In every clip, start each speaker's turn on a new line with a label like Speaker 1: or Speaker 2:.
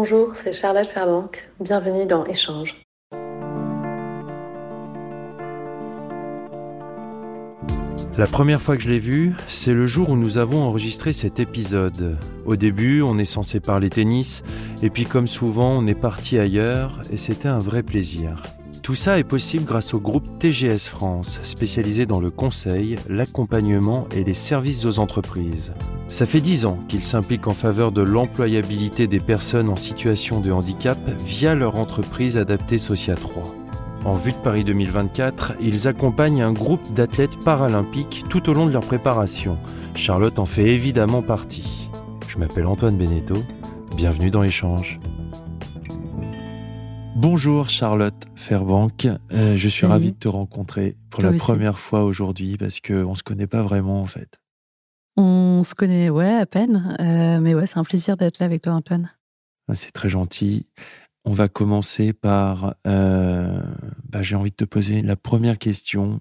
Speaker 1: Bonjour, c'est Charlotte Fairbank. Bienvenue dans Échange.
Speaker 2: La première fois que je l'ai vu, c'est le jour où nous avons enregistré cet épisode. Au début, on est censé parler tennis, et puis comme souvent, on est parti ailleurs, et c'était un vrai plaisir. Tout ça est possible grâce au groupe TGS France, spécialisé dans le conseil, l'accompagnement et les services aux entreprises. Ça fait dix ans qu'ils s'impliquent en faveur de l'employabilité des personnes en situation de handicap via leur entreprise adaptée Socia 3. En vue de Paris 2024, ils accompagnent un groupe d'athlètes paralympiques tout au long de leur préparation. Charlotte en fait évidemment partie. Je m'appelle Antoine Beneteau. Bienvenue dans Échange. Bonjour Charlotte Fairbank, euh, je suis ravi de te rencontrer pour la première fois aujourd'hui parce qu'on ne se connaît pas vraiment en fait.
Speaker 3: On se connaît, ouais, à peine, euh, mais ouais, c'est un plaisir d'être là avec toi Antoine.
Speaker 2: Ah, c'est très gentil. On va commencer par, euh, bah, j'ai envie de te poser la première question.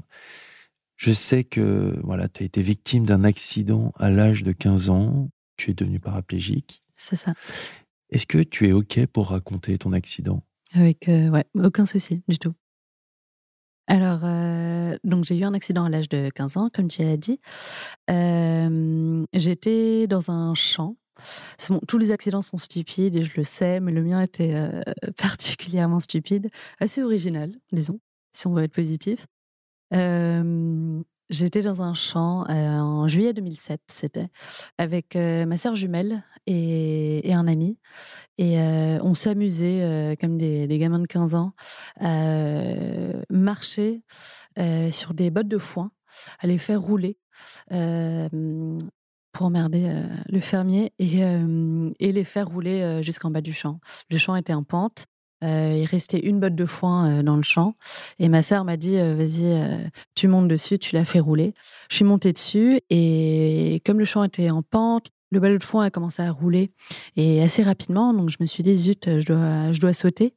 Speaker 2: Je sais que voilà, tu as été victime d'un accident à l'âge de 15 ans. Tu es devenu paraplégique.
Speaker 3: C'est ça.
Speaker 2: Est-ce que tu es OK pour raconter ton accident?
Speaker 3: Avec, euh, ouais, aucun souci du tout. Alors, euh, donc j'ai eu un accident à l'âge de 15 ans, comme tu as dit. J'étais dans un champ tous les accidents sont stupides et je le sais, mais le mien était euh, particulièrement stupide, assez original, disons, si on veut être positif. J'étais dans un champ euh, en juillet 2007, c'était, avec euh, ma sœur jumelle et, un ami. Et on s'amusait, comme des, gamins de 15 ans, à marcher sur des bottes de foin, à les faire rouler pour emmerder euh, le fermier et, euh, les faire rouler euh, jusqu'en bas du champ. Le champ était en pente. Il restait une botte de foin dans le champ. Et ma sœur m'a dit Vas-y, tu montes dessus, tu la fais rouler. Je suis montée dessus et comme le champ était en pente, le ballon de foin a commencé à rouler et assez rapidement. Donc je me suis dit Zut, je dois, je dois sauter.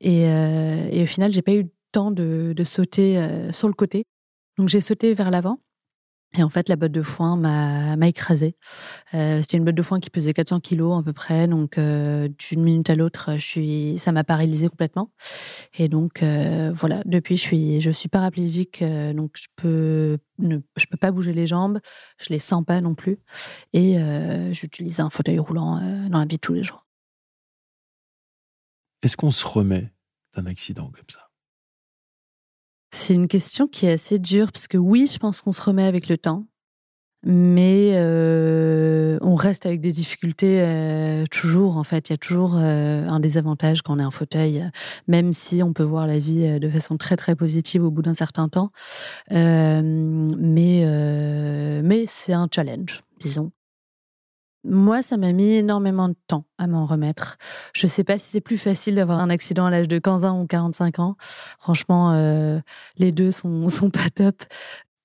Speaker 3: Et, et au final, j'ai pas eu le temps de, de sauter sur le côté. Donc j'ai sauté vers l'avant. Et en fait, la botte de foin m'a écrasée. Euh, C'était une botte de foin qui pesait 400 kilos à peu près. Donc, euh, d'une minute à l'autre, suis, ça m'a paralysée complètement. Et donc, euh, voilà, depuis, je suis, je suis paraplégique. Donc, je peux, ne, je peux pas bouger les jambes. Je les sens pas non plus. Et j'utilise un fauteuil roulant dans la vie de tous les jours.
Speaker 2: Est-ce qu'on se remet d'un accident comme ça?
Speaker 3: C'est une question qui est assez dure parce que oui, je pense qu'on se remet avec le temps, mais euh, on reste avec des difficultés euh, toujours. En fait, il y a toujours euh, un désavantage quand on est en fauteuil, même si on peut voir la vie de façon très très positive au bout d'un certain temps. mais mais c'est un challenge, disons. Moi, ça m'a mis énormément de temps à m'en remettre. Je ne sais pas si c'est plus facile d'avoir un accident à l'âge de 15 ans ou 45 ans. Franchement, euh, les deux sont, sont pas top.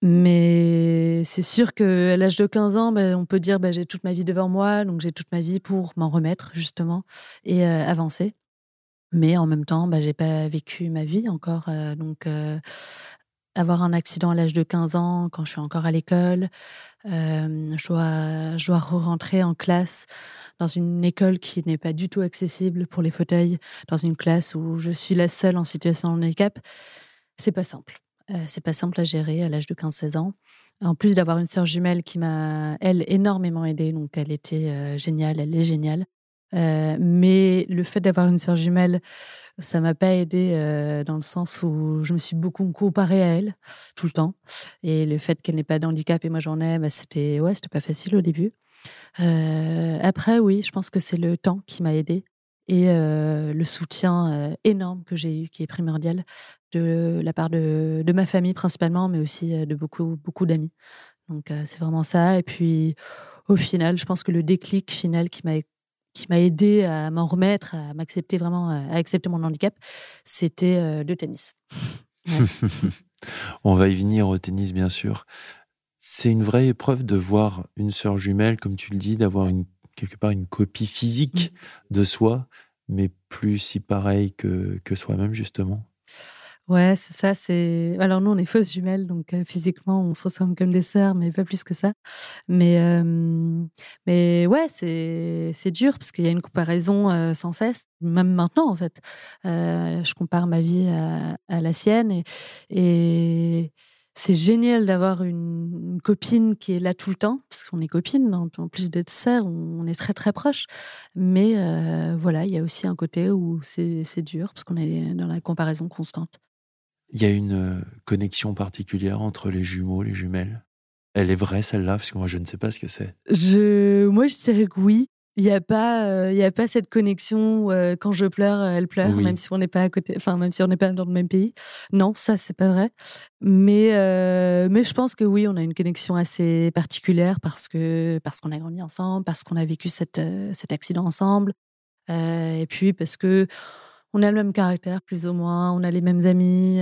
Speaker 3: Mais c'est sûr qu'à l'âge de 15 ans, ben, on peut dire ben, j'ai toute ma vie devant moi, donc j'ai toute ma vie pour m'en remettre, justement, et euh, avancer. Mais en même temps, ben, j'ai pas vécu ma vie encore. Euh, donc, avoir un accident à l'âge de 15 ans quand je suis encore à l'école. je dois, re-rentrer en classe dans une école qui n'est pas du tout accessible pour les fauteuils, dans une classe où je suis la seule en situation de handicap. C'est pas simple. Euh, c'est pas simple à gérer à l'âge de 15-16 ans. En plus d'avoir une sœur jumelle qui m'a, elle, énormément aidée, donc elle était euh, géniale, elle est géniale. Euh, mais le fait d'avoir une sœur jumelle, ça m'a pas aidé euh, dans le sens où je me suis beaucoup comparée à elle tout le temps. Et le fait qu'elle n'ait pas d'handicap et moi j'en ai, bah, c'était ouais, pas facile au début. Euh, après, oui, je pense que c'est le temps qui m'a aidé et le soutien énorme que j'ai eu, qui est primordial de la part de, de, ma famille principalement, mais aussi de beaucoup beaucoup d'amis. Donc c'est vraiment ça. Et puis au final, je pense que le déclic final qui m'a qui m'a aidé à m'en remettre, à m'accepter vraiment, à accepter mon handicap, c'était euh, le tennis.
Speaker 2: On va y venir au tennis, bien sûr. C'est une vraie épreuve de voir une sœur jumelle, comme tu le dis, d'avoir une, quelque part une copie physique mmh. de soi, mais plus si pareil que, que soi-même, justement.
Speaker 3: Ouais, c'est ça. C'est alors nous on est fausses jumelles, donc physiquement on se ressemble comme des sœurs, mais pas plus que ça. Mais euh, mais ouais, c'est c'est dur parce qu'il y a une comparaison sans cesse, même maintenant en fait. je compare ma vie à, la sienne et, c'est génial d'avoir une, copine qui est là tout le temps, parce qu'on est copines, en, plus d'être sœurs, on, est très très proches. Mais voilà, il y a aussi un côté où c'est dur, parce qu'on est dans la comparaison constante.
Speaker 2: Il y a une euh, connexion particulière entre les jumeaux, les jumelles? Elle est vraie celle-là, parce que moi je ne sais pas ce que c'est.
Speaker 3: Je... Moi je dirais que oui. Il n'y a pas, euh, il y a pas cette connexion où, euh, quand je pleure, elle pleure, même si on n'est pas à côté, enfin même si on n'est pas dans le même pays. Non, ça c'est pas vrai. Mais mais je pense que oui, on a une connexion assez particulière parce que parce qu'on a grandi ensemble, parce qu'on a vécu cette, cet accident ensemble, et puis parce que on a le même caractère plus ou moins, on a les mêmes amis,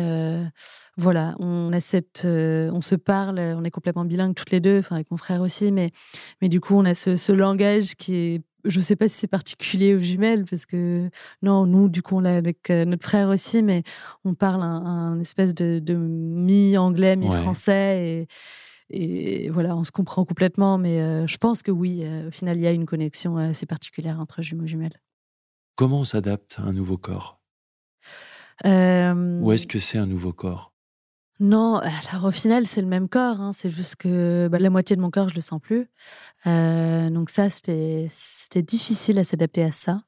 Speaker 3: voilà, on a cette, on se parle, on est complètement bilingues toutes les deux, enfin avec mon frère aussi, mais mais du coup on a ce, langage qui est, je sais pas si c'est particulier aux jumelles parce que non, nous du coup on l'a avec notre frère aussi, mais on parle un, espèce de, mi-anglais, mi-français et voilà, on se comprend complètement, mais je pense que oui, au final, il y a une connexion assez particulière entre jumeaux jumelles.
Speaker 2: Comment on s'adapte à un nouveau corps? Ou est-ce que c'est un nouveau corps?
Speaker 3: Non, alors au final, c'est le même corps. Hein. C'est juste que bah, la moitié de mon corps, je le sens plus. donc ça, c'était difficile à s'adapter à ça.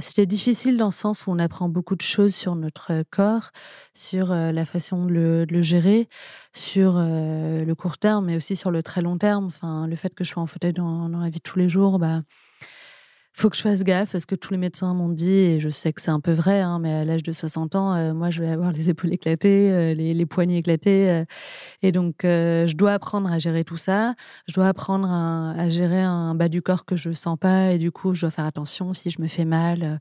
Speaker 3: c'était difficile dans le sens où on apprend beaucoup de choses sur notre corps, sur la façon de le, gérer, sur le court terme, mais aussi sur le très long terme. Enfin, le fait que je sois en fauteuil dans, dans la vie de tous les jours, bah, faut que je fasse gaffe parce que tous les médecins m'ont dit, et je sais que c'est un peu vrai, hein, mais à l'âge de 60 ans, euh, moi, je vais avoir les épaules éclatées, euh, les, poignets éclatés. Euh, et donc, je dois apprendre à gérer tout ça. Je dois apprendre à, gérer un bas du corps que je sens pas. Et du coup, je dois faire attention si je me fais mal.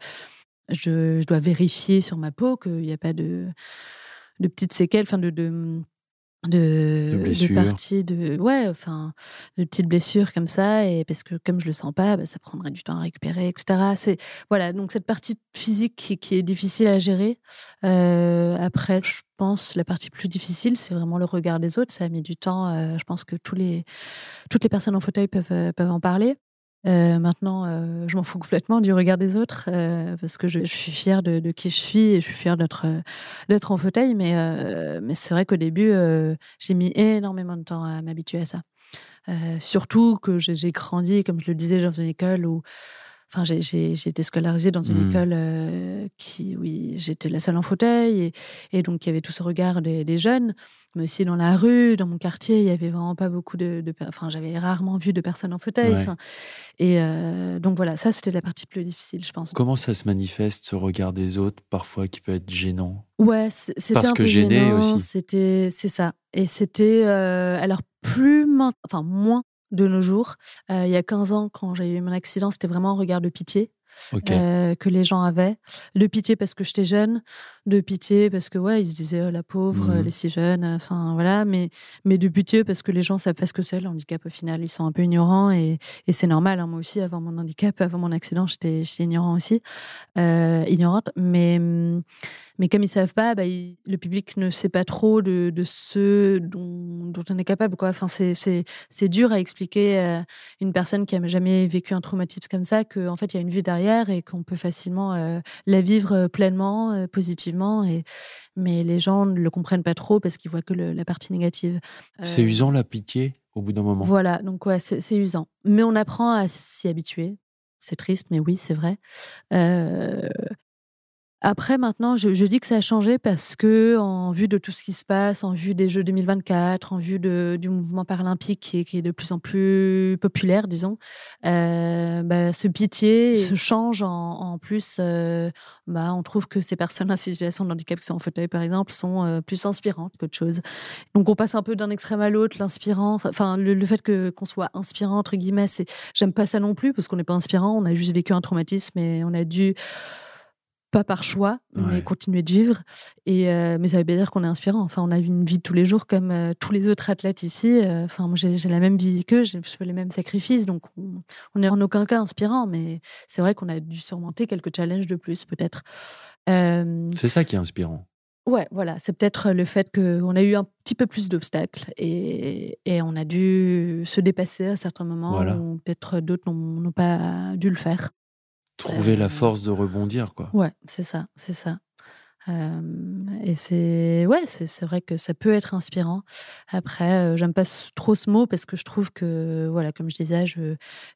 Speaker 3: Je, dois vérifier sur ma peau qu'il n'y a pas de, petites séquelles, enfin de de, de, parties de ouais enfin de petites blessures comme ça et parce que comme je le sens pas bah, ça prendrait du temps à récupérer etc c'est voilà donc cette partie physique qui, est difficile à gérer euh, après je pense la partie plus difficile c'est vraiment le regard des autres. Ça a mis du temps euh, je pense que tous les toutes les personnes en fauteuil peuvent euh, peuvent en parler euh, maintenant, euh, je m'en fous complètement du regard des autres euh, parce que je, suis fière de, qui je suis et je suis fière d'être d'être en fauteuil. Mais, mais c'est vrai qu'au début, j'ai mis énormément de temps à m'habituer à ça. surtout que j'ai grandi, comme je le disais, dans une école où Enfin, j'ai été scolarisée dans une mmh. école euh, qui, oui, j'étais la seule en fauteuil et, et, donc il y avait tout ce regard des, jeunes, mais aussi dans la rue, dans mon quartier, il y avait vraiment pas beaucoup de, enfin, j'avais rarement vu de personnes en fauteuil. Et euh, donc voilà, ça c'était la partie plus difficile, je pense.
Speaker 2: Comment ça se manifeste ce regard des autres, parfois qui peut être gênant?
Speaker 3: Ouais, c'était un peu gêné aussi. C'était, c'est ça. Et c'était, euh, alors plus, enfin moins de nos jours. Euh, il y a 15 ans, quand j'ai eu mon accident, c'était vraiment un regard de pitié. Euh, que les gens avaient. De pitié parce que j'étais jeune, de pitié parce que, ouais, ils se disaient, oh, la pauvre, mmh. les si jeunes, enfin, voilà. Mais, mais de pitié parce que les gens savent pas ce que c'est, le handicap, au final. Ils sont un peu ignorants et, et c'est normal. Hein. moi aussi, avant mon handicap, avant mon accident, j'étais ignorant aussi, euh, ignorante. Mais. Mais comme ils savent pas, bah, le public ne sait pas trop de, de ce dont, on est capable. Quoi. Enfin, c'est dur à expliquer à une personne qui a jamais vécu un traumatisme comme ça qu'en fait, il y a une vie derrière et qu'on peut facilement euh, la vivre euh, pleinement, euh, positivement. Et, mais les gens ne le comprennent pas trop parce qu'ils voient que la partie négative.
Speaker 2: C'est usant la pitié au bout d'un moment?
Speaker 3: Voilà, donc ouais, c'est usant. Mais on apprend à s'y habituer. C'est triste, mais oui, c'est vrai. Euh, après, maintenant, je, dis que ça a changé parce que, en vue de tout ce qui se passe, en vue des Jeux 2024, en vue de, du mouvement paralympique qui est, qui est, de plus en plus populaire, disons, euh, bah, ce pitié se change en, en plus. Euh, bah, on trouve que ces personnes en situation de handicap qui sont en fauteuil, par exemple, sont euh, plus inspirantes qu'autre chose. Donc, on passe un peu d'un extrême à l'autre, l'inspirant. Enfin, le, fait que qu'on soit inspirant entre guillemets, c'est j'aime pas ça non plus parce qu'on n'est pas inspirant. On a juste vécu un traumatisme et on a dû pas par choix, mais continuer de vivre. Et, euh, mais ça veut bien dire qu'on est inspirant. Enfin, on a une vie de tous les jours comme euh, tous les autres athlètes ici. Euh, enfin, moi, j'ai la même vie qu'eux, je fais les mêmes sacrifices. Donc, on n'est en aucun cas inspirant. Mais c'est vrai qu'on a dû surmonter quelques challenges de plus, peut-être.
Speaker 2: c'est ça qui est inspirant.
Speaker 3: Ouais, voilà, c'est peut-être le fait qu'on a eu un petit peu plus d'obstacles et, et, on a dû se dépasser à certains moments où peut-être d'autres n'ont pas dû le faire.
Speaker 2: Trouver la euh, force de rebondir, quoi.
Speaker 3: Ouais, c'est ça, c'est ça. Euh, et c'est ouais, c'est vrai que ça peut être inspirant. Après, euh, j'aime pas trop ce mot parce que je trouve que voilà, comme je disais,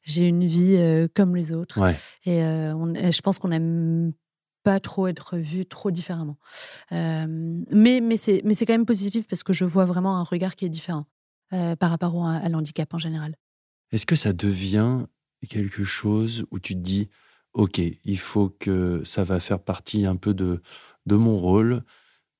Speaker 3: j'ai une vie comme les autres. Et, et, je pense qu'on aime pas trop être vu trop différemment. mais mais c'est mais c'est quand même positif parce que je vois vraiment un regard qui est différent par rapport à, l'handicap en général.
Speaker 2: Est-ce que ça devient quelque chose où tu te dis ok il faut que ça va faire partie un peu de de mon rôle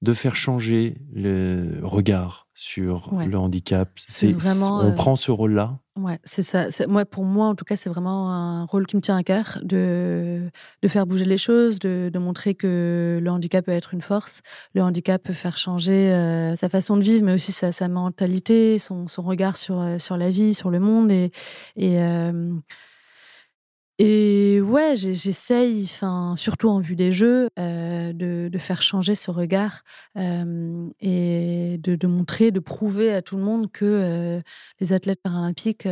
Speaker 2: de faire changer le regard sur le handicap. C'est vraiment, on euh, prend ce rôle-là.
Speaker 3: Ouais, c'est ça. Moi, pour moi, en tout cas, c'est vraiment un rôle qui me tient à cœur de, de faire bouger les choses, de, de, montrer que le handicap peut être une force. Le handicap peut faire changer euh, sa façon de vivre, mais aussi sa, sa mentalité, son, son, regard sur, euh, sur la vie, sur le monde. Et, et et ouais, j'essaye, enfin, surtout en vue des Jeux, euh, de, faire changer ce regard euh, et de, montrer, de prouver à tout le monde que euh, les athlètes paralympiques,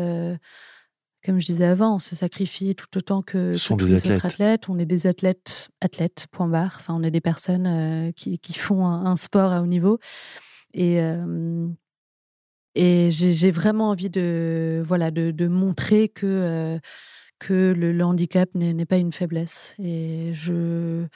Speaker 3: comme je disais avant, on se sacrifie tout autant que, tous les autres athlètes. On est des athlètes, athlètes, point barre. Enfin, on est des personnes qui, font un, sport à haut niveau. Et, et j'ai vraiment envie de, voilà, de montrer que que le, handicap n'est pas une faiblesse. Et je,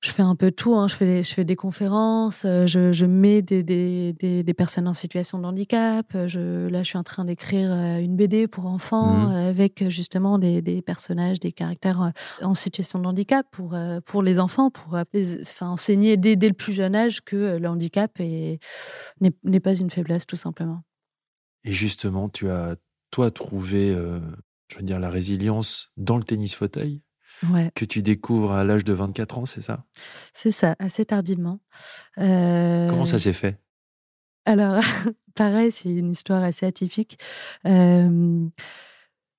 Speaker 3: je fais un peu tout. Hein. Je, fais, je fais des conférences, euh, je, je mets des, des, des, personnes en situation de handicap. Je, là, je suis en train d'écrire euh, une BD pour enfants mmh. avec justement des, personnages, des caractères euh, en situation de handicap pour, pour les enfants, pour enfin, enseigner dès, dès, le plus jeune âge que le handicap n'est pas une faiblesse, tout simplement.
Speaker 2: Et justement, tu as, toi, trouvé je veux dire, la résilience dans le tennis fauteuil que tu découvres à l'âge de 24 ans, c'est ça?
Speaker 3: C'est ça, assez tardivement.
Speaker 2: Comment ça euh, s'est fait?
Speaker 3: Alors, pareil, c'est une histoire assez atypique. Euh,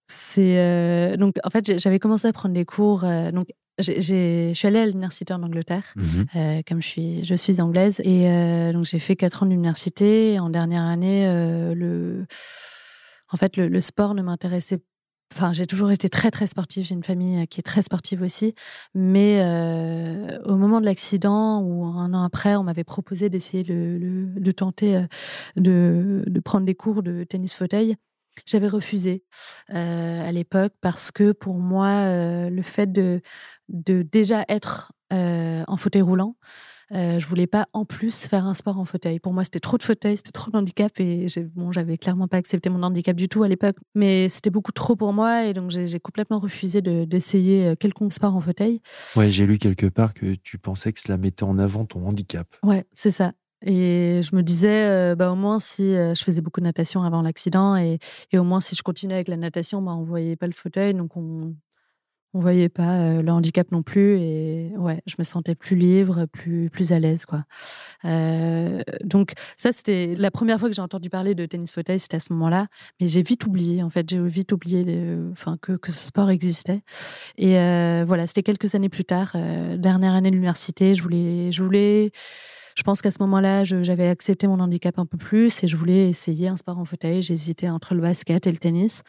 Speaker 3: c'est euh, donc en fait j'avais commencé à prendre des cours donc je suis allée à l'université en Angleterre, mmh comme je suis, je suis anglaise, et donc j'ai fait quatre ans d'université. En dernière année, le, en fait, le, le sport ne m'intéressait Enfin, j'ai toujours été très très sportive. J'ai une famille euh, qui est très sportive aussi. Mais euh, au moment de l'accident ou un an après, on m'avait proposé d'essayer de tenter euh, de, prendre des cours de tennis fauteuil. J'avais refusé à l'époque parce que pour moi, le fait de déjà être en fauteuil roulant, euh, je voulais pas en plus faire un sport en fauteuil. Pour moi, c'était trop de fauteuil, c'était trop d'handicap et bon, j'avais clairement pas accepté mon handicap du tout à l'époque. Mais c'était beaucoup trop pour moi et donc j'ai complètement refusé d'essayer euh, quelconque sport en fauteuil.
Speaker 2: Ouais, j'ai lu quelque part que tu pensais que cela mettait en avant ton handicap.
Speaker 3: Ouais, c'est ça. Et je me disais, euh, bah, au moins, si je faisais beaucoup de natation avant l'accident, et, et, au moins, si je continuais avec la natation, bah, on voyait pas le fauteuil, donc on, on voyait pas euh, le handicap non plus et ouais je me sentais plus libre plus plus à l'aise quoi euh, donc ça c'était la première fois que j'ai entendu parler de tennis fauteuil c'était à ce moment-là mais j'ai vite oublié en fait j'ai vite oublié que, que ce sport existait et euh, voilà c'était quelques années plus tard dernière année de l'université je voulais je voulais je pense qu'à ce moment-là, j'avais accepté mon handicap un peu plus et je voulais essayer un sport en fauteuil. J'hésitais entre le basket et le tennis.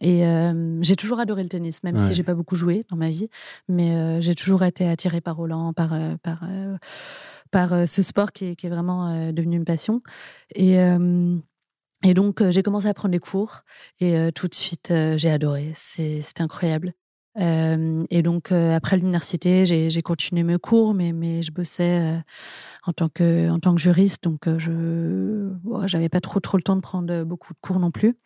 Speaker 3: Et euh, j'ai toujours adoré le tennis, même si j'ai pas beaucoup joué dans ma vie. Mais euh, j'ai toujours été attirée par Roland, par, euh, par, par ce sport qui est, qui est vraiment devenu une passion. Et, et donc, j'ai commencé à prendre des cours. Et tout de suite, j'ai adoré. C'était incroyable. et donc, après l'université, j'ai continué mes cours, mais, mais je bossais en tant que, en tant que juriste. Donc, je n'avais pas trop, trop le temps de prendre beaucoup de cours non plus.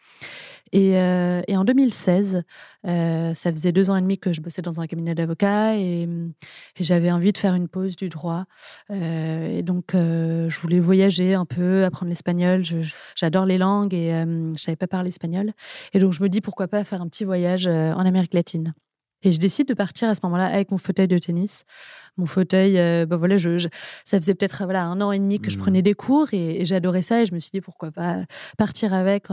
Speaker 3: Et, euh, en 2016, euh, ça faisait deux ans et demi que je bossais dans un cabinet d'avocats et, j'avais envie de faire une pause du droit. Euh, et donc, je voulais voyager un peu, apprendre l'espagnol. J'adore les langues et je savais pas parler espagnol. Et donc, je me dis pourquoi pas faire un petit voyage en Amérique latine. Et je décide de partir à ce moment-là avec mon fauteuil de tennis. Mon fauteuil, bah voilà, je, ça faisait peut-être voilà un an et demi que je mmh. prenais des cours et, j'adorais ça. Et je me suis dit pourquoi pas partir avec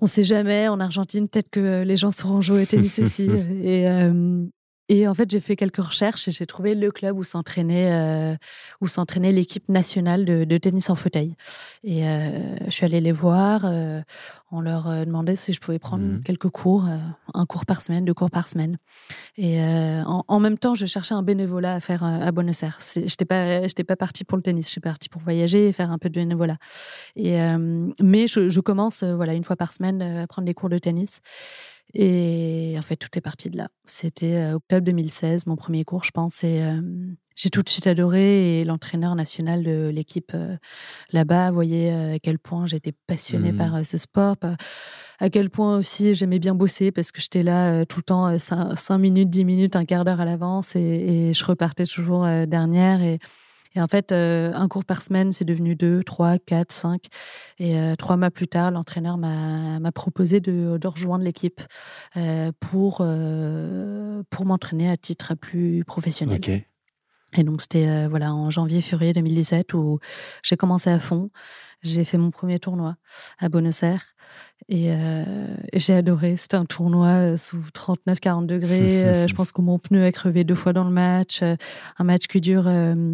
Speaker 3: on sait jamais. En Argentine, peut-être que les gens sauront jouer au tennis aussi. Et, euh, et en fait, j'ai fait quelques recherches et j'ai trouvé le club où s'entraînait euh, où s'entraînait l'équipe nationale de, tennis en fauteuil. Et euh, je suis allée les voir. Euh, on leur demandait si je pouvais prendre mmh quelques cours, un cours par semaine, deux cours par semaine. Et en, même temps, je cherchais un bénévolat à faire à Buenos Aires. J'étais pas j'étais pas partie pour le tennis. Je suis partie pour voyager et faire un peu de bénévolat. Et mais je, je commence voilà une fois par semaine à prendre des cours de tennis. Et en fait, tout est parti de là. C'était octobre 2016, mon premier cours, je pense. Et j'ai tout de suite adoré. Et l'entraîneur national de l'équipe là-bas voyait à quel point j'étais passionnée mmh. par ce sport, à quel point aussi j'aimais bien bosser parce que j'étais là tout le temps, 5 minutes, 10 minutes, un quart d'heure à l'avance. Et, et, je repartais toujours dernière. Et et en fait, euh, un cours par semaine, c'est devenu deux, trois, quatre, cinq. Et euh, trois mois plus tard, l'entraîneur m'a proposé de, rejoindre l'équipe euh, pour, pour m'entraîner à titre plus professionnel. Et donc, c'était voilà, en janvier-février 2017 où j'ai commencé à fond. J'ai fait mon premier tournoi à Buenos Aires et, j'ai adoré. C'était un tournoi sous 39-40 degrés. je pense que mon pneu a crevé deux fois dans le match. un match qui dure, un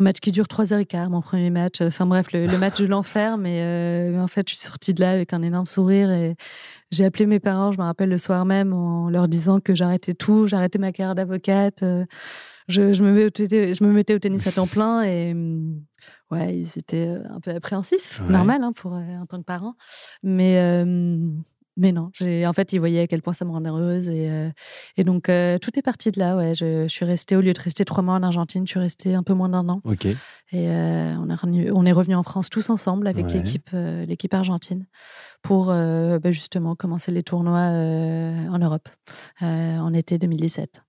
Speaker 3: match qui dure 3 h quart, mon premier match. Enfin bref, le, match de l'enfer. Mais en fait, je suis sortie de là avec un énorme sourire et j'ai appelé mes parents, je me rappelle le soir même, en leur disant que j'arrêtais tout, j'arrêtais ma carrière d'avocate je, je, me je me mettais au tennis à temps plein et mm, ouais, ils étaient euh, un peu appréhensifs, normal hein, pour euh, en tant que parent. Mais euh, mais non, en fait, ils voyaient à quel point ça me rendait heureuse et, et donc tout est parti de là. Ouais, je, suis restée au lieu de rester trois mois en Argentine, je suis restée un peu moins d'un an.
Speaker 2: Ok.
Speaker 3: Et on, est revenu, on est revenu en France tous ensemble avec l'équipe l'équipe argentine pour bah, justement commencer les tournois en Europe en été 2017.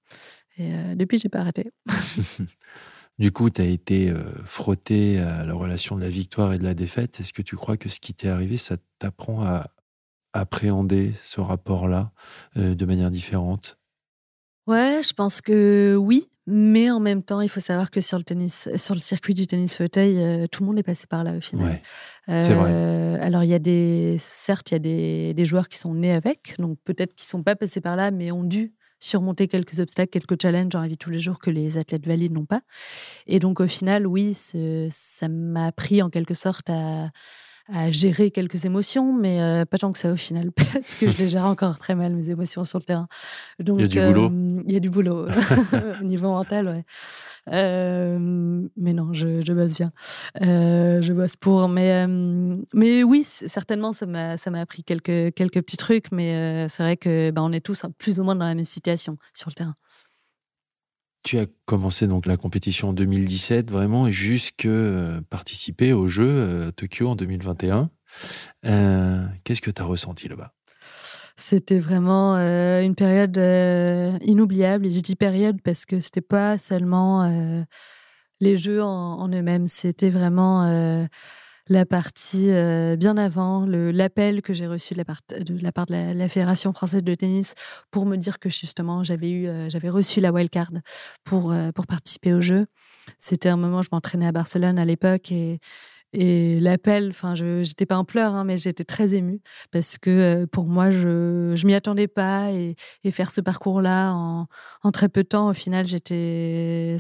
Speaker 3: Et euh, depuis, j'ai pas arrêté.
Speaker 2: du coup, tu as été euh, frotté à la relation de la victoire et de la défaite. Est-ce que tu crois que ce qui t'est arrivé, ça t'apprend à appréhender ce rapport-là euh, de manière différente?
Speaker 3: Ouais, je pense que oui, mais en même temps, il faut savoir que sur le tennis, sur le circuit du tennis fauteuil, tout le monde est passé par là au final.
Speaker 2: Ouais, c'est vrai.
Speaker 3: Alors il y a des, certes, il y a des, des, joueurs qui sont nés avec, donc peut-être qu'ils sont pas passés par là, mais ont dû surmonter quelques obstacles, quelques challenges la vie tous les jours que les athlètes valides n'ont pas. Et donc au final, oui, ça m'a appris en quelque sorte à, à gérer quelques émotions, mais euh, pas tant que ça au final, parce que je les gère encore très mal, mes émotions sur le terrain.
Speaker 2: Donc, il y a du boulot.
Speaker 3: Euh, il y a du boulot au niveau mental, ouais. Euh, mais non, je, je bosse bien. je bosse pour. Mais, mais oui, certainement, ça m'a, ça m'a appris quelques, quelques petits trucs, mais c'est vrai que on est tous plus ou moins dans la même situation sur le terrain.
Speaker 2: Tu as commencé donc la compétition en 2017 vraiment et jusque euh, participer aux Jeux euh, Tokyo en 2021. Euh, qu'est-ce que tu as ressenti là-bas?
Speaker 3: C'était vraiment une période inoubliable. Et je dis période parce que c'était pas seulement les Jeux en eux-mêmes, c'était vraiment la partie euh, bien avant, l'appel que j'ai reçu de la, part de, la, Fédération française de tennis pour me dire que justement j'avais eu, euh, reçu la wildcard pour, euh, pour participer au jeu. C'était un moment, je m'entraînais à Barcelone à l'époque et et l'appel, enfin, je n'étais pas en pleurs, hein, mais j'étais très émue parce que euh, pour moi, je ne m'y attendais pas et, faire ce parcours-là en, en, très peu de temps, au final, j'étais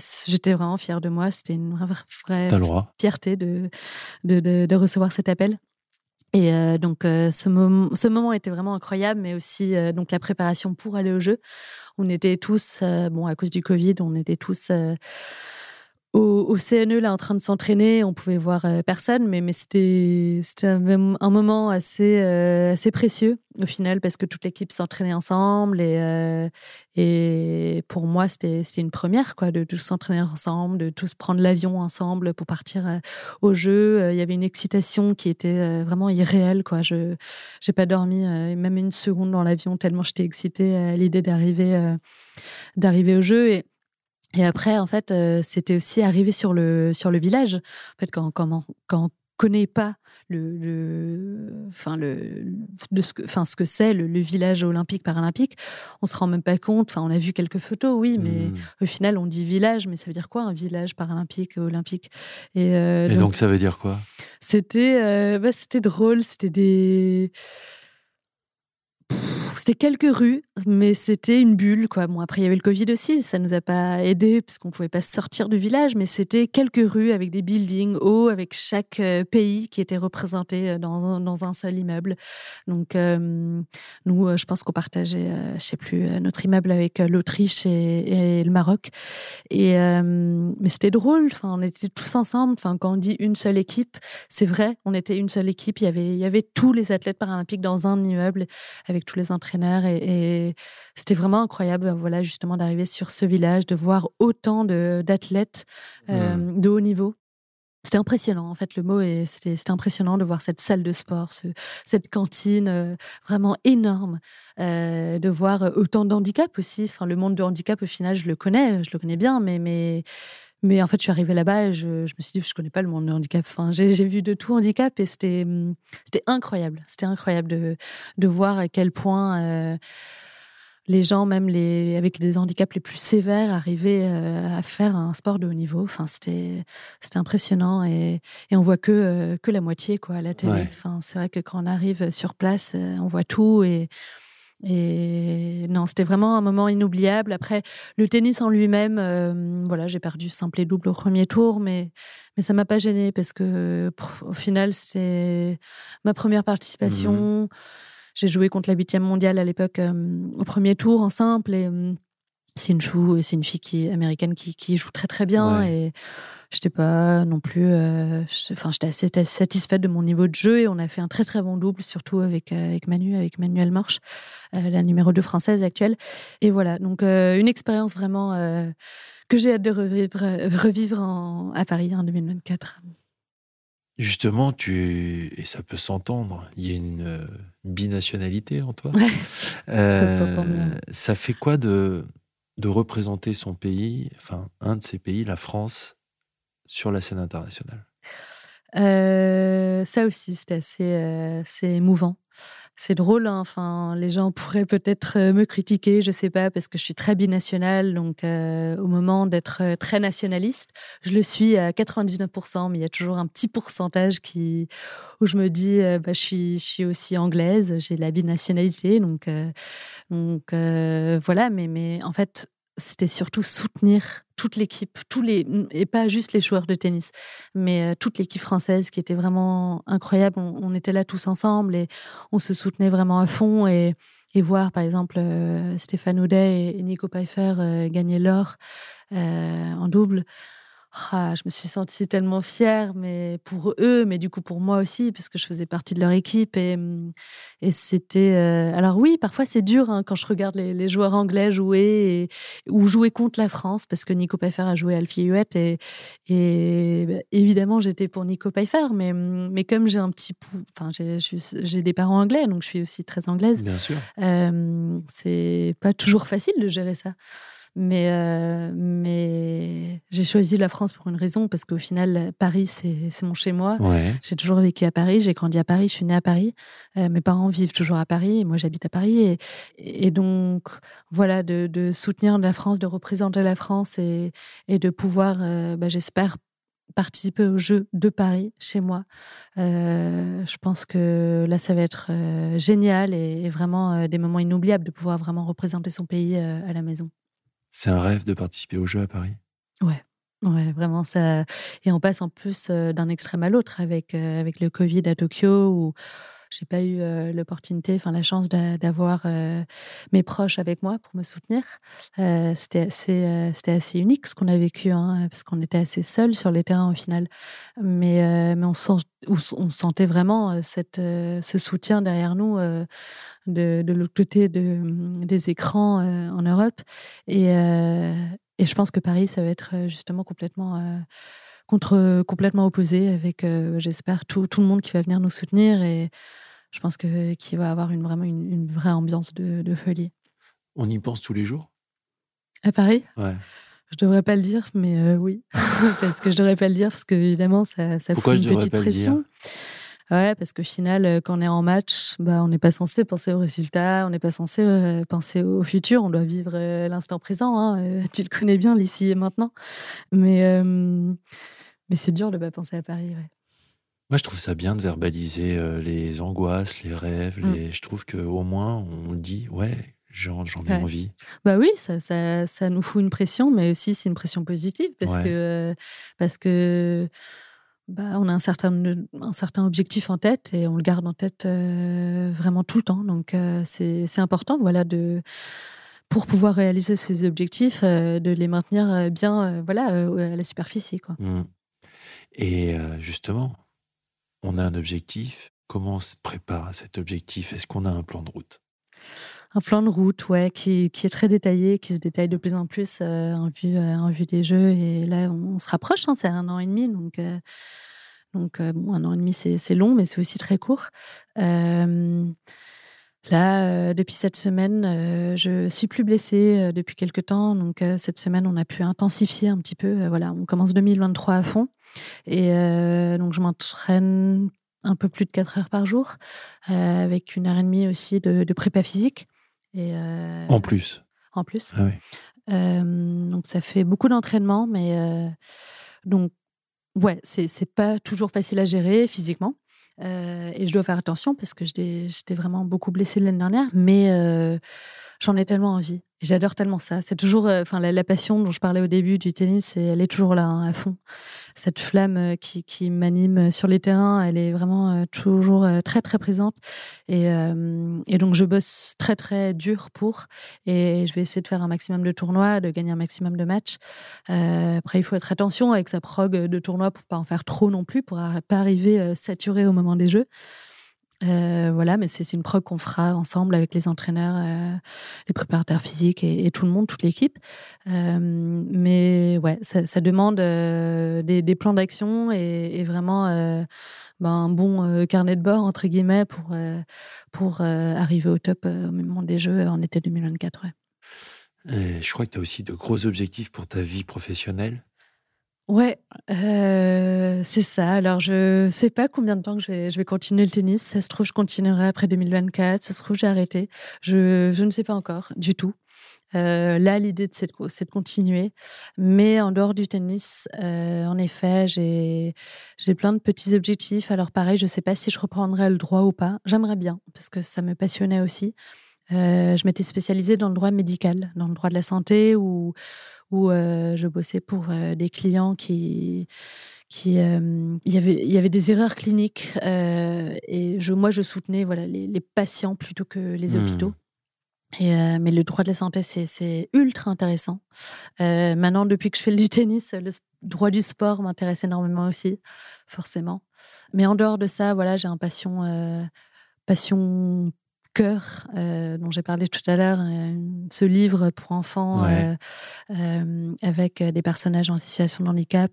Speaker 3: vraiment fière de moi. C'était une vraie, fierté de, de, de, recevoir cet appel. Et euh, donc, euh, ce, moment, ce moment était vraiment incroyable, mais aussi donc la préparation pour aller au jeu. On était tous, bon, à cause du Covid, on était tous au, CNE là en train de s'entraîner, on pouvait voir euh, personne, mais, c'était un, moment assez, euh, assez précieux au final parce que toute l'équipe s'entraînait ensemble et, euh, pour moi c'était une première quoi de tous s'entraîner ensemble, de tous prendre l'avion ensemble pour partir au jeu. Il y avait une excitation qui était vraiment irréelle quoi. Je j'ai pas dormi même une seconde dans l'avion tellement j'étais excitée à l'idée d'arriver d'arriver au jeu et et après, en fait, euh, c'était aussi arrivé sur le, sur le village. En fait, quand, quand, quand on connaît pas le, le, enfin le, de ce que, enfin ce que c'est le, village olympique paralympique, on se rend même pas compte. Enfin, on a vu quelques photos, oui, mais mmh. au final, on dit village, mais ça veut dire quoi un village paralympique olympique?
Speaker 2: Et, euh, Et donc, ça veut dire quoi?
Speaker 3: C'était, euh, bah, c'était drôle, c'était des c'était quelques rues, mais c'était une bulle, quoi. Bon, après, il y avait le Covid aussi, ça nous a pas aidé, parce qu'on pouvait pas sortir du village, mais c'était quelques rues avec des buildings hauts, avec chaque euh, pays qui était représenté euh, dans, un seul immeuble. Donc, euh, nous, je pense qu'on partageait, je sais plus, notre immeuble avec l'Autriche et, le Maroc. Et, mais c'était drôle, enfin, on était tous ensemble. Enfin, quand on dit une seule équipe, c'est vrai, on était une seule équipe. Il y avait, il y avait tous les athlètes paralympiques dans un immeuble tous les entraîneurs et, c'était vraiment incroyable, voilà, justement, d'arriver sur ce village, de voir autant d'athlètes mmh. de haut niveau. C'était impressionnant, en fait, le mot, et c'était impressionnant de voir cette salle de sport, cette cantine euh, vraiment énorme, euh, de voir autant de handicap aussi. Enfin, le monde de handicap, au final, je le connais, je le connais bien, mais, mais, mais en fait, je suis arrivée là-bas et je, me suis dit, je connais pas le monde de handicap. Enfin, j'ai vu de tout handicap et c'était incroyable. C'était incroyable de, de voir à quel point. Euh, les gens, même les, avec des handicaps les plus sévères, arrivaient euh, à faire un sport de haut niveau. Enfin, c'était, c'était impressionnant et, et, on voit que, euh, que la moitié quoi, à la télé. Enfin, c'est vrai que quand on arrive sur place, on voit tout et, et non, c'était vraiment un moment inoubliable. Après, le tennis en lui-même, voilà, j'ai perdu simple et double au premier tour, mais, mais ça m'a pas gêné parce que au final, c'est ma première participation. Mmh j'ai joué contre la huitième mondiale à l'époque euh, au premier tour en simple et euh, c'est une une fille qui américaine qui, qui, joue très très bien et j'étais pas non plus, euh, enfin j'étais assez satisfaite de mon niveau de jeu et on a fait un très très bon double surtout avec avec Manu, avec Manuel Marche, la numéro 2 française actuelle et voilà donc une expérience vraiment que j'ai hâte de revivre, revivre en, à Paris en 2024.
Speaker 2: Justement, tu et ça peut s'entendre. Il y a une euh, binationalité en toi.
Speaker 3: Euh,
Speaker 2: ça, fait quoi de de représenter son pays, enfin un de ses pays, la France, sur la scène internationale?
Speaker 3: Euh, Ça aussi, c'était assez, c'est émouvant c'est drôle. Hein, enfin, les gens pourraient peut-être euh, me critiquer, je sais pas, parce que je suis très binationale. Donc, euh, au moment d'être euh, très nationaliste, je le suis à 99%, mais il y a toujours un petit pourcentage qui où je me dis, bah, je suis, je suis aussi anglaise, j'ai la binationalité, donc, donc voilà. Mais, mais en fait, c'était surtout soutenir toute l'équipe, tous les et pas juste les joueurs de tennis, mais euh, toute l'équipe française qui était vraiment incroyable. On, était là tous ensemble et on se soutenait vraiment à fond et, et voir par exemple euh, Stéphane Audet et, Nico Pfeiffer euh, gagner l'or en double. Ah, je me suis sentie tellement fière, mais pour eux, mais du coup pour moi aussi, parce que je faisais partie de leur équipe. Et, mm, et c'était. Euh, alors oui, parfois c'est dur hein, quand je regarde les, joueurs anglais jouer ou jouer contre la France, parce que Nico Pfeiffer a joué Alfie Huette et, et bah, évidemment j'étais pour Nico Pfeiffer, mais, mm, mais comme j'ai un petit enfin j'ai des parents anglais, donc je suis aussi très anglaise.
Speaker 2: Bien sûr.
Speaker 3: Euh, c'est pas toujours facile de gérer ça. Mais, euh, mais j'ai choisi la France pour une raison, parce qu'au final, Paris, c'est mon chez-moi. J'ai toujours vécu à Paris, j'ai grandi à Paris, je suis née à Paris. Euh, mes parents vivent toujours à Paris, et moi j'habite à Paris. Et, et donc, voilà, de, de, soutenir la France, de représenter la France et, et de pouvoir, euh, bah, j'espère, participer aux Jeux de Paris chez moi. je pense que là, ça va être génial et, et vraiment des moments inoubliables de pouvoir vraiment représenter son pays à la maison.
Speaker 2: C'est un rêve de participer aux Jeux à Paris
Speaker 3: Ouais. Ouais, vraiment ça. Et on passe en plus euh, d'un extrême à l'autre avec euh, avec le Covid à Tokyo j'ai pas eu euh, l'opportunité, enfin la chance d'avoir mes proches avec moi pour me soutenir. c'était assez c'était assez unique ce qu'on a vécu hein, parce qu'on était assez seuls sur les terrains au final. Mais mais on, sent, on sentait vraiment cette ce soutien derrière nous de, l'autre côté de, des écrans euh, en Europe. Et, euh, et, je pense que Paris, ça va être euh, justement complètement, contre, complètement opposé avec, j'espère, tout, tout, le monde qui va venir nous soutenir. Je pense qu'il va avoir une, vraiment une, une vraie ambiance de, de, folie.
Speaker 2: On y pense tous les jours?
Speaker 3: À Paris?
Speaker 2: Ouais.
Speaker 3: Je devrais pas le dire, mais oui, parce que je devrais pas le dire parce que évidemment ça, ça
Speaker 2: Pourquoi
Speaker 3: fout une
Speaker 2: je
Speaker 3: petite
Speaker 2: pas
Speaker 3: pression.
Speaker 2: Le dire?
Speaker 3: Ouais, parce qu'au final, euh, quand on est en match, bah, on n'est pas censé penser aux résultats, on n'est pas censé euh, penser au futur, on doit vivre euh, l'instant présent. Hein, tu le connais bien, l'ici et maintenant. Mais, mais c'est dur de ne pas penser à Paris. Ouais.
Speaker 2: Moi, je trouve ça bien de verbaliser euh, les angoisses, les rêves.
Speaker 3: Mm.
Speaker 2: Les... Je trouve qu'au moins, on dit, ouais, j'en j'en ai
Speaker 3: Ouais.
Speaker 2: envie.
Speaker 3: Bah oui, ça, ça, ça nous fout une pression, mais aussi c'est une pression positive parce
Speaker 2: Ouais.
Speaker 3: que parce que bah, on a un certain un certain objectif en tête et on le garde en tête euh, vraiment tout le temps. Donc euh, c'est c'est important, voilà, de pour pouvoir réaliser ces objectifs, de les maintenir bien, voilà, à la superficie, quoi.
Speaker 2: Mm. Et justement, on a un objectif. Comment on se prépare à cet objectif? Est-ce qu'on a un plan de route?
Speaker 3: Un plan de route, ouais, qui, qui est très détaillé, qui se détaille de plus en plus euh, en, vue, euh, en vue des jeux. Et là, on, se rapproche, hein, c'est un an et demi. Donc, euh, donc bon, un an et demi, c'est long, mais c'est aussi très court. Là, euh, depuis cette semaine, euh, je suis plus blessée euh, depuis quelques temps. Donc, euh, cette semaine, on a pu intensifier un petit peu. Voilà, on commence 2023 à fond. Et donc, je m'entraîne un peu plus de 4 heures par jour, avec une heure et demie aussi de, de prépa physique. Et,
Speaker 2: En plus.
Speaker 3: en plus.
Speaker 2: Ah oui.
Speaker 3: Donc ça fait beaucoup d'entraînement, mais donc ouais, c'est pas toujours facile à gérer physiquement. Euh, et je dois faire attention parce que j'étais vraiment beaucoup blessée l'année dernière, mais euh, j'en ai tellement envie. J'adore tellement ça. C'est toujours, euh, enfin, la, passion dont je parlais au début du tennis, elle est toujours là, hein, à fond. Cette flamme euh, qui, qui m'anime sur les terrains, elle est vraiment euh, toujours euh, très, très présente. Et, euh, donc, je bosse très, très dur pour. Et je vais essayer de faire un maximum de tournois, de gagner un maximum de matchs. Euh, après, il faut être attention avec sa prog de tournoi pour pas en faire trop non plus, pour ar- pas arriver euh, saturé au moment des jeux. Euh, voilà, mais c'est une prog qu'on fera ensemble avec les entraîneurs, euh, les préparateurs physiques et, tout le monde, toute l'équipe. Euh, mais ouais, ça, demande des, plans d'action et, vraiment ben, un bon carnet de bord, entre guillemets, pour, pour arriver au top au moment des Jeux en été 2024. ouais.
Speaker 2: Je crois que tu as aussi de gros objectifs pour ta vie professionnelle.
Speaker 3: Ouais, euh, c'est ça. Alors, je sais pas combien de temps que je vais, je vais continuer le tennis. Ça se trouve, je continuerai après 2024. Ça se trouve, j'ai arrêté. Je, je ne sais pas encore du tout. Euh, là, l'idée, c'est de, continuer. Mais en dehors du tennis, euh, en effet, j'ai plein de petits objectifs. Alors, pareil, je sais pas si je reprendrai le droit ou pas. J'aimerais bien, parce que ça me passionnait aussi. Euh, je m'étais spécialisée dans le droit médical, dans le droit de la santé, où, où euh, je bossais pour euh, des clients qui, qui il y avait il y avait des erreurs cliniques et je moi je soutenais voilà les, les patients plutôt que les
Speaker 2: Hmm.
Speaker 3: hôpitaux. Et, euh, mais le droit de la santé, c'est- ultra intéressant. Euh, maintenant, depuis que je fais du tennis, le droit du sport m'intéresse énormément aussi, forcément. Mais en dehors de ça, voilà, j'ai un passion, euh, passion cœur euh, dont j'ai parlé tout à l'heure, euh, ce livre pour enfants
Speaker 2: Ouais.
Speaker 3: euh, avec des personnages en situation de handicap.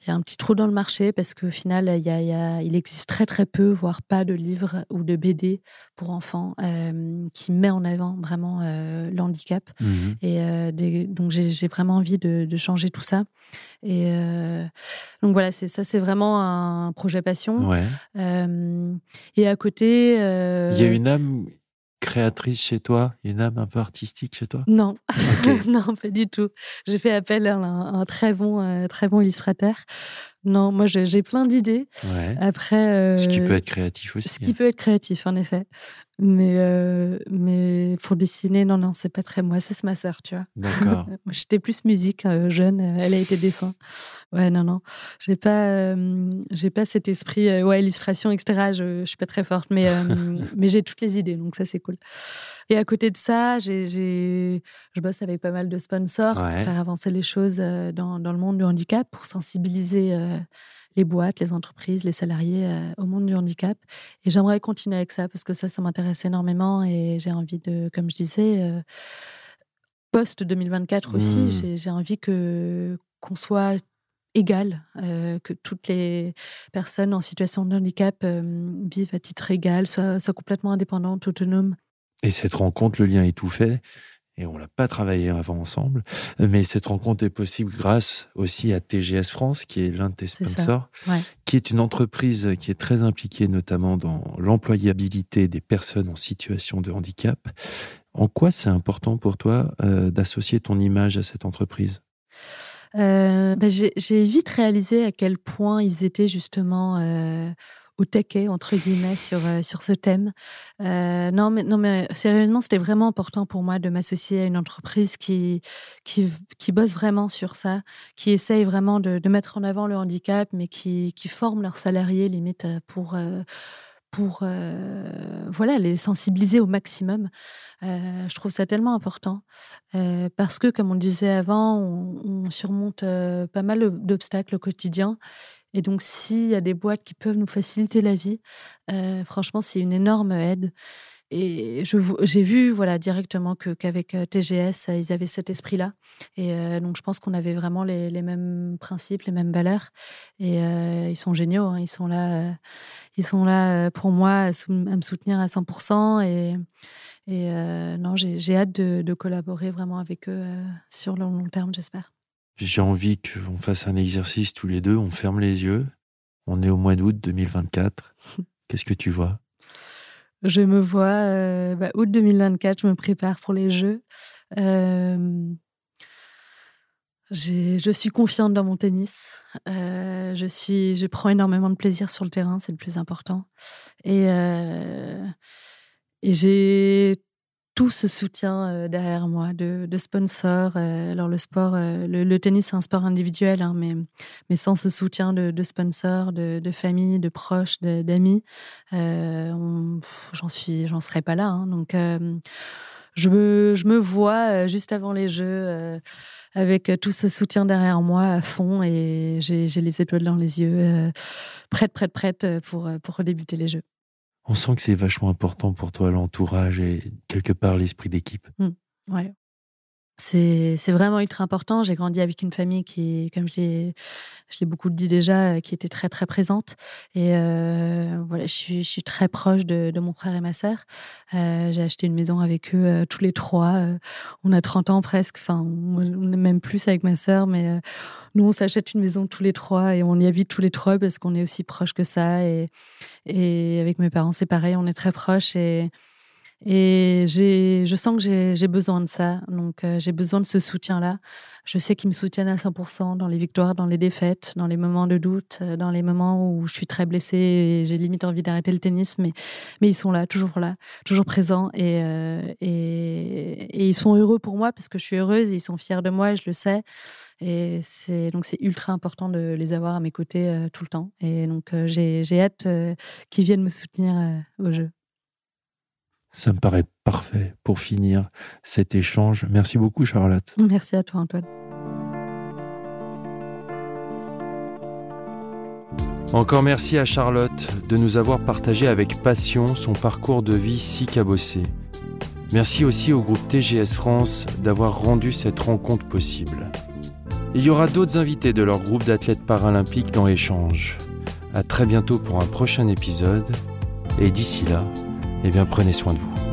Speaker 3: Il y a un petit trou dans le marché parce qu'au final, il, y a- il y a- il existe très très peu, voire pas de livres ou de BD pour enfants euh, qui met en avant vraiment euh, le handicap.
Speaker 2: Mhm.
Speaker 3: Et euh, des- donc j'ai vraiment envie de, de changer tout ça. Et euh, donc voilà, c'est ça, c'est vraiment un projet passion.
Speaker 2: Ouais.
Speaker 3: Et à côté,
Speaker 2: Il y a une âme créatrice chez toi une âme un peu artistique chez toi?
Speaker 3: Non, non, pas du tout. J'ai fait appel à un, un très bon, euh, très bon illustrateur. Non, moi j'ai j'ai plein d'idées.
Speaker 2: Ouais.
Speaker 3: Après, euh,
Speaker 2: Ce qui peut être créatif aussi.
Speaker 3: ce qui peut être créatif en effet, mais euh, mais pour dessiner, non non, c'est pas très moi. C'est ma sœur, tu vois.
Speaker 2: D'accord.
Speaker 3: J'étais plus musique euh, jeune. euh, Elle a été dessin. Ouais, non, non. J'ai pas, euh, j'ai pas cet esprit, ouais, illustration, etc. Je, je suis pas très forte, mais, mais j'ai toutes les idées, donc ça, c'est cool. Et à côté de ça, j'ai, je bosse avec pas mal de sponsors
Speaker 2: Ouais.
Speaker 3: pour faire avancer les choses dans, dans le monde du handicap, pour sensibiliser les boîtes, les entreprises, les salariés euh, au monde du handicap. Et j'aimerais continuer avec ça parce que ça, ça m'intéresse énormément et j'ai envie de, comme je disais, euh, post 2024 aussi,
Speaker 2: Mm.
Speaker 3: j'ai, envie que qu'on soit égal, euh, que toutes les personnes en situation de handicap vivent à titre égal, soient, soient complètement indépendantes, autonomes.
Speaker 2: Et cette rencontre, le lien est tout fait. Et on l'a pas travaillé avant ensemble. Mais cette rencontre est possible grâce aussi à TGS France, qui est l'un de tes sponsors,
Speaker 3: Ouais.
Speaker 2: qui est une entreprise qui est très impliquée notamment dans l'employabilité des personnes en situation de handicap. En quoi c'est important pour toi euh, d'associer ton image à cette entreprise?
Speaker 3: Bah, J'ai vite réalisé à quel point ils étaient justement au taquet, entre guillemets, sur, euh, sur ce thème. Euh, non, mais, non, mais sérieusement, c'était vraiment important pour moi de m'associer à une entreprise qui, qui, qui, bosse vraiment sur ça, qui essaye vraiment de, mettre en avant le handicap, mais qui, qui forme leurs salariés, limite, euh, pour pour voilà les sensibiliser au maximum. je trouve ça tellement important parce que, comme on disait avant, on surmonte pas mal d'obstacles au quotidien et donc, s'il y a des boîtes qui peuvent nous faciliter la vie, euh, franchement, c'est une énorme aide. Et j'ai vu voilà, directement qu'avec euh, TGS, ils avaient cet esprit-là. Et euh, donc, je pense qu'on avait vraiment les, mêmes principes, les mêmes valeurs. Et ils sont géniaux. Hein. Ils sont là, ils sont là pour moi à, me soutenir à 100%. Et, non, j'ai hâte de, collaborer vraiment avec eux sur le long terme, j'espère.
Speaker 2: J'ai envie qu'on fasse un exercice tous les deux. On ferme les yeux. On est au mois d'août 2024. Qu'est-ce que tu vois?
Speaker 3: Je me vois, euh, bah, août 2024, je me prépare pour les Jeux. Euh, je suis confiante dans mon tennis. Euh, je, suis, je prends énormément de plaisir sur le terrain, c'est le plus important. Et, et j'ai tout ce soutien euh, derrière moi, de, sponsors. Euh, alors le sport, euh, le, tennis, c'est un sport individuel, hein, mais, mais sans ce soutien de, sponsors, de, famille, de proches, d'amis, j'en suis, j'en serais pas là. Hein. donc je me, je me vois juste avant les Jeux avec tout ce soutien derrière moi à fond et j'ai les étoiles dans les yeux, prête, prête, prête pour, pour débuter les Jeux
Speaker 2: on sent que c'est vachement important pour toi l'entourage et quelque part l'esprit d'équipe.
Speaker 3: Mmh. C'est vraiment ultra important. J'ai grandi avec une famille qui, comme je l'ai beaucoup dit déjà, euh, qui était très très présente. Et euh, voilà, je suis, je suis, très proche de, de, mon frère et ma sœur. Euh, J'ai acheté une maison avec eux euh, tous les trois. Euh, on a 30 ans presque. Enfin, on est même plus avec ma sœur, mais nous on s'achète une maison tous les trois et on y habite tous les trois parce qu'on est aussi proches que ça. Et, et avec mes parents, c'est pareil, on est très proches et et je sens que j'ai besoin de ça. Donc, euh, j'ai besoin de ce soutien-là. Je sais qu'ils me soutiennent à 100% dans les victoires, dans les défaites, dans les moments de doute, euh, dans les moments où je suis très blessée et j'ai limite envie d'arrêter le tennis. Mais, ils sont là, toujours là, toujours présents. Et, euh, et, ils sont heureux pour moi parce que je suis heureuse. Ils sont fiers de moi je le sais. Et donc c'est ultra important de les avoir à mes côtés tout le temps. Et donc, j'ai hâte qu'ils viennent me soutenir au jeu.
Speaker 2: Ça me paraît parfait pour finir cet échange. Merci beaucoup, Charlotte.
Speaker 3: Merci à toi, Antoine.
Speaker 2: Encore merci à Charlotte de nous avoir partagé avec passion son parcours de vie si cabossé. Merci aussi au groupe TGS France d'avoir rendu cette rencontre possible. Il y aura d'autres invités de leur groupe d'athlètes paralympiques dans Échange. À très bientôt pour un prochain épisode. Et d'ici là, eh bien, prenez soin de vous.